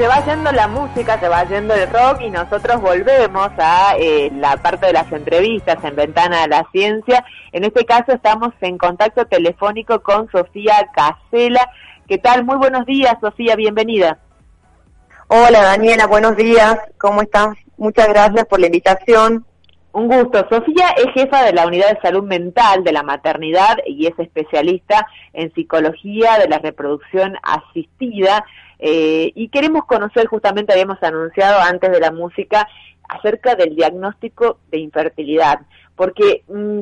Se va yendo la música, se va yendo el rock y nosotros volvemos a eh, la parte de las entrevistas en Ventana de la Ciencia. En este caso estamos en contacto telefónico con Sofía Casela. ¿Qué tal? Muy buenos días, Sofía, bienvenida. Hola, Daniela, buenos días. ¿Cómo estás? Muchas gracias por la invitación. Un gusto. Sofía es jefa de la Unidad de Salud Mental de la Maternidad y es especialista en psicología de la reproducción asistida. Eh, y queremos conocer, justamente habíamos anunciado antes de la música, acerca del diagnóstico de infertilidad, porque mm,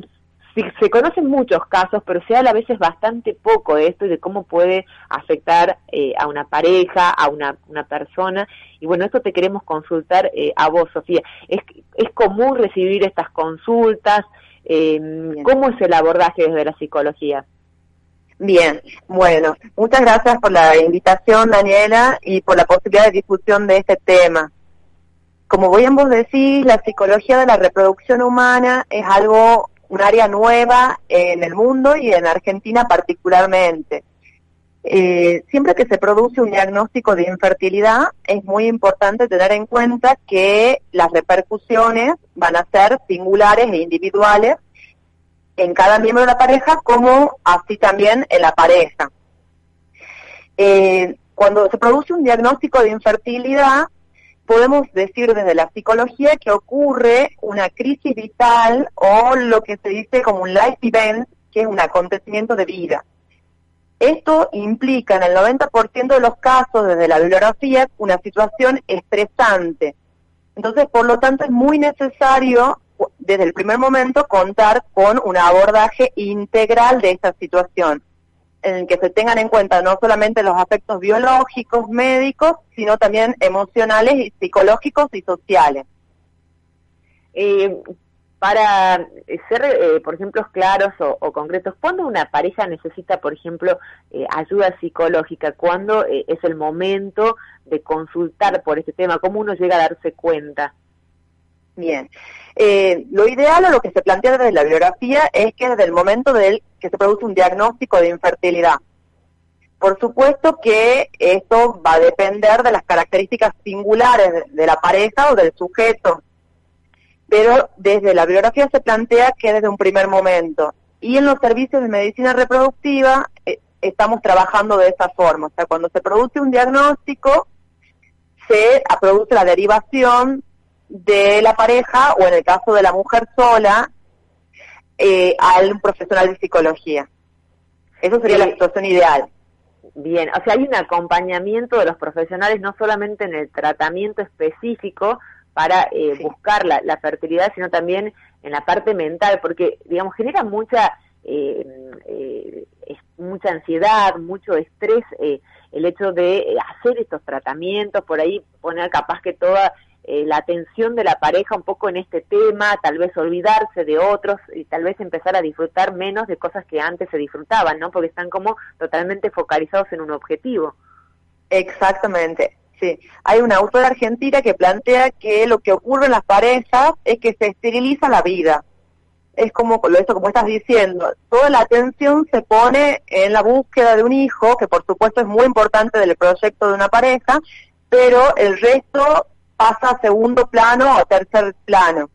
se conocen muchos casos, pero se habla a veces bastante poco de esto y de cómo puede afectar eh, a una pareja, a una, una, persona. Y bueno, esto te queremos consultar eh, a vos, Sofía. ¿Es, ¿Es común recibir estas consultas? Eh, ¿Cómo es el abordaje desde la psicología? Bien, bueno, muchas gracias por la invitación, Daniela, y por la posibilidad de discusión de este tema. Como voy a vos decís, la psicología de la reproducción humana es algo, un área nueva en el mundo y en Argentina particularmente. Eh, siempre que se produce un diagnóstico de infertilidad, es muy importante tener en cuenta que las repercusiones van a ser singulares e individuales en cada miembro de la pareja como así también en la pareja. Eh, cuando se produce un diagnóstico de infertilidad, podemos decir desde la psicología que ocurre una crisis vital o lo que se dice como un life event, que es un acontecimiento de vida. Esto implica en el 90% de los casos desde la bibliografía una situación estresante. Entonces, por lo tanto, es muy necesario desde el primer momento contar con un abordaje integral de esta situación, en el que se tengan en cuenta no solamente los aspectos biológicos, médicos, sino también emocionales y psicológicos y sociales. Eh, para ser, eh, por ejemplo, claros o, concretos, ¿cuándo una pareja necesita, por ejemplo, eh, ayuda psicológica? ¿Cuándo es el momento de consultar por este tema? ¿Cómo uno llega a darse cuenta? Bien. Eh, lo ideal o lo que se plantea desde la biografía es que desde el momento del que se produce un diagnóstico de infertilidad. Por supuesto que esto va a depender de las características singulares de, la pareja o del sujeto, pero desde la biografía se plantea que desde un primer momento. Y en los servicios de medicina reproductiva eh, estamos trabajando de esa forma. O sea, cuando se produce un diagnóstico, se produce la derivación de la pareja o en el caso de la mujer sola eh, al profesional de psicología. Eso sería la situación ideal. Bien, o sea, hay un acompañamiento de los profesionales no solamente en el tratamiento específico para eh, buscar la, fertilidad, sino también en la parte mental, porque, digamos, genera mucha, eh, eh mucha ansiedad, mucho estrés el hecho de hacer estos tratamientos, por ahí poner capaz que toda eh, la atención de la pareja un poco en este tema, tal vez olvidarse de otros y tal vez empezar a disfrutar menos de cosas que antes se disfrutaban, ¿no? Porque están como totalmente focalizados en un objetivo. Exactamente. Sí, hay una autora argentina que plantea que lo que ocurre en las parejas es que se esteriliza la vida. Es como esto como estás diciendo, toda la atención se pone en la búsqueda de un hijo, que por supuesto es muy importante del proyecto de una pareja, pero el resto pasa a segundo plano o tercer plano.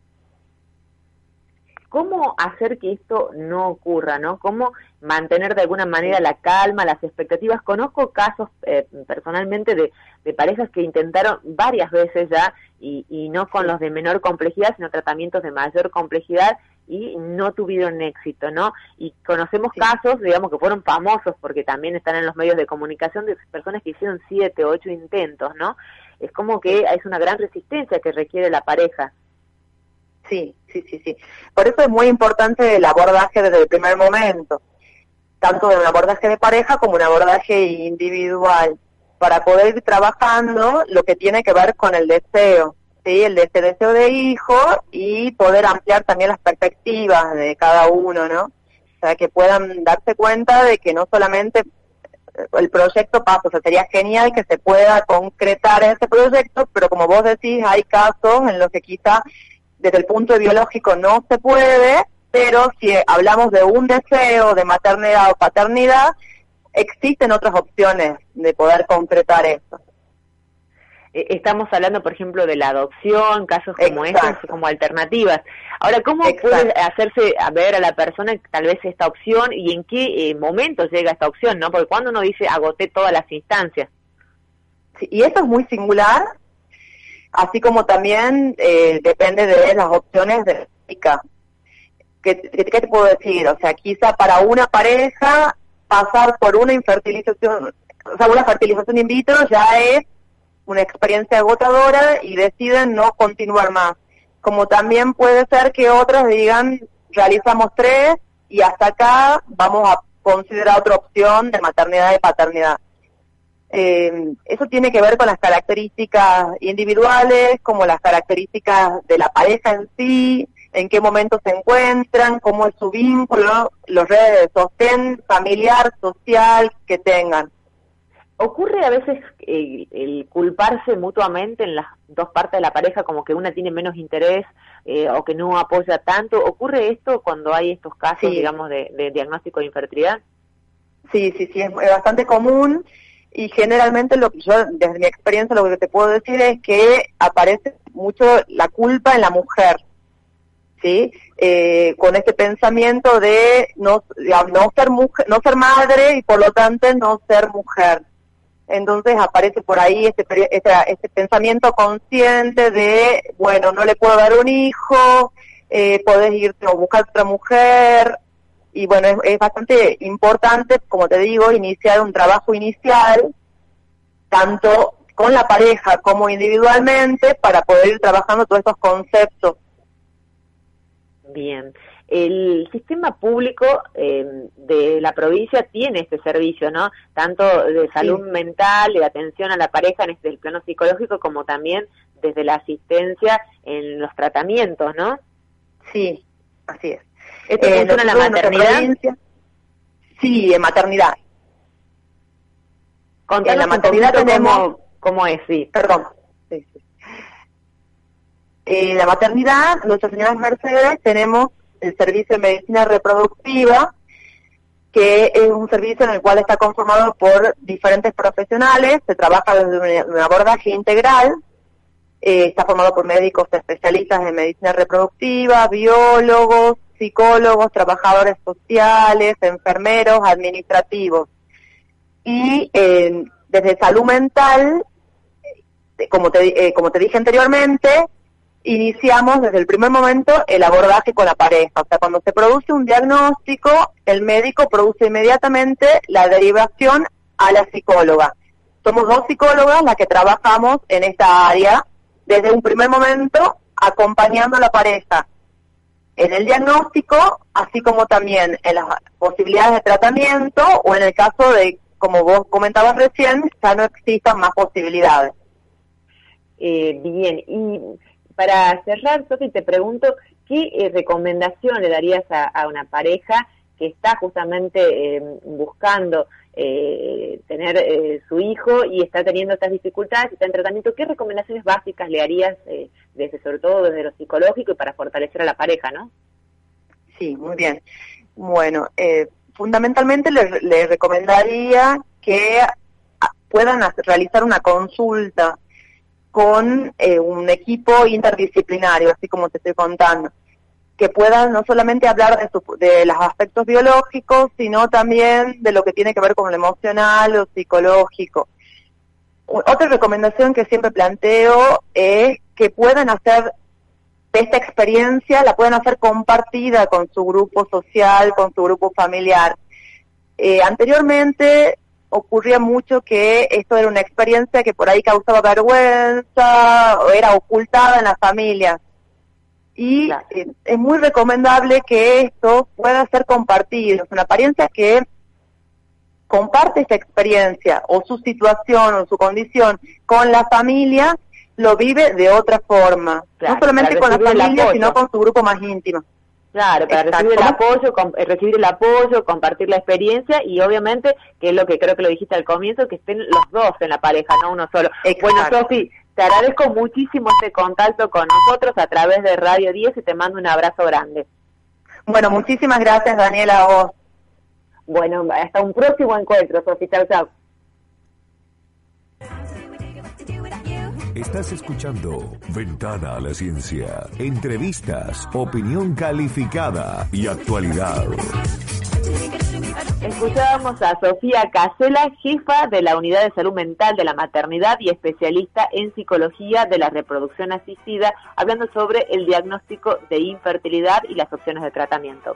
¿Cómo hacer que esto no ocurra, no? ¿Cómo mantener de alguna manera la calma, las expectativas? Conozco casos eh, personalmente de, parejas que intentaron varias veces ya y, y no con los de menor complejidad, sino tratamientos de mayor complejidad y no tuvieron éxito, ¿no? Y conocemos casos, digamos, que fueron famosos porque también están en los medios de comunicación de personas que hicieron siete, ocho intentos, ¿no? es como que es una gran resistencia que requiere la pareja. Sí, sí, sí, sí. Por eso es muy importante el abordaje desde el primer momento, tanto de un abordaje de pareja como un abordaje individual, para poder ir trabajando lo que tiene que ver con el deseo, ¿sí? El deseo, deseo de hijo y poder ampliar también las perspectivas de cada uno, ¿no? O sea, que puedan darse cuenta de que no solamente eh, el proyecto pasa, o sea, sería genial que se pueda concretar ese proyecto, pero como vos decís, hay casos en los que quizá desde el punto biológico no se puede, pero si hablamos de un deseo de maternidad o paternidad, existen otras opciones de poder concretar eso. E, estamos hablando, por ejemplo, de la adopción, casos como estos, como alternativas. Ahora, ¿cómo puede hacerse a ver a la persona tal vez esta opción y en qué eh, momento llega esta opción, no? Porque cuando uno dice agoté todas las instancias. y eso es muy singular, así como también eh, depende de las opciones de la ¿Qué, ¿Qué te puedo decir? O sea, quizá para una pareja pasar por una infertilización, o sea, una fertilización in vitro ya es una experiencia agotadora y deciden no continuar más. Como también puede ser que otros digan, realizamos tres y hasta acá vamos a considerar otra opción de maternidad y paternidad. Eh, eso tiene que ver con las características individuales, como las características de la pareja en sí, en qué momento se encuentran, cómo es su vínculo, los redes de sostén familiar, social que tengan. ¿Ocurre a veces el, culparse mutuamente en las dos partes de la pareja, como que una tiene menos interés eh, o que no apoya tanto? ¿Ocurre esto cuando hay estos casos, digamos, de, diagnóstico de infertilidad? Sí, sí, sí, es, bastante común y generalmente lo que yo, desde mi experiencia, lo que te puedo decir es que aparece mucho la culpa en la mujer ¿sí? Eh, con este pensamiento de no, no, ser mujer, no ser madre y por lo tanto no ser mujer. Entonces aparece por ahí este, este, este pensamiento consciente de, bueno, no le puedo dar un hijo, eh, podés irte o buscar otra mujer. Y bueno, es, es bastante importante, como te digo, iniciar un trabajo inicial, tanto con la pareja como individualmente, para poder ir trabajando todos estos conceptos Bien. El sistema público eh, de la provincia tiene este servicio, ¿no? Tanto de salud mental, de atención a la pareja desde el plano psicológico, como también desde la asistencia en los tratamientos, ¿no? Sí, así es. ¿Esto eh, funciona en la maternidad? Sí, en maternidad. en la maternidad tenemos... ¿Cómo, es? Sí. Perdón. Sí, sí. En la maternidad, Nuestra Señora Mercedes, tenemos el servicio de medicina reproductiva, que es un servicio en el cual está conformado por diferentes profesionales, se trabaja desde un abordaje integral, eh, está formado por médicos especialistas en medicina reproductiva, biólogos, psicólogos, trabajadores sociales, enfermeros, administrativos. Y eh, desde salud mental, como te, eh, como te dije anteriormente, iniciamos desde el primer momento el abordaje con la pareja. O sea, cuando se produce un diagnóstico, el médico produce inmediatamente la derivación a la psicóloga. Somos dos psicólogas las que trabajamos en esta área desde un primer momento acompañando a la pareja en el diagnóstico, así como también en las posibilidades de tratamiento o en el caso de, como vos comentabas recién, ya no existan más posibilidades. Eh, bien, y para cerrar, Sofi, te pregunto, ¿qué eh, recomendación le darías a, una pareja que está justamente em, buscando eh, tener eh, su hijo y está teniendo estas dificultades, está en tratamiento? ¿Qué recomendaciones básicas le harías, desde sobre todo desde lo psicológico y para fortalecer a la pareja, no? Sí, muy bien. Bueno, fundamentalmente le recomendaría que puedan realizar una consulta con eh, un equipo interdisciplinario, así como te estoy contando, que puedan no solamente hablar de, de los aspectos biológicos, sino también de lo que tiene que ver con lo emocional o psicológico. Otra recomendación que siempre planteo es que puedan hacer esta experiencia, la puedan hacer compartida con su grupo social, con su grupo familiar. Eh, anteriormente ocurría mucho que esto era una experiencia que por ahí causaba vergüenza o era ocultada en la familia. Y eh, es muy recomendable que esto pueda ser compartido. Es una apariencia que comparte esa experiencia o su situación o su condición con la familia, lo vive de otra forma. no solamente con la familia, sino con su grupo más íntimo. Claro, para recibir el apoyo, eh, recibir el apoyo, compartir la experiencia y obviamente, que es lo que creo que lo dijiste al comienzo, que estén los dos en la pareja, no uno solo. Bueno, Sofi, te agradezco muchísimo este contacto con nosotros a través de Radio 10 y te mando un abrazo grande. Bueno, muchísimas gracias, Daniela, a vos. Bueno, hasta un próximo encuentro, Sofi. Chao, chao. Estás escuchando Ventana a la Ciencia. Entrevistas, opinión calificada y actualidad. Escuchábamos a Sofía Casela, jefa de la Unidad de Salud Mental de la Maternidad y especialista en psicología de la reproducción asistida, hablando sobre el diagnóstico de infertilidad y las opciones de tratamiento.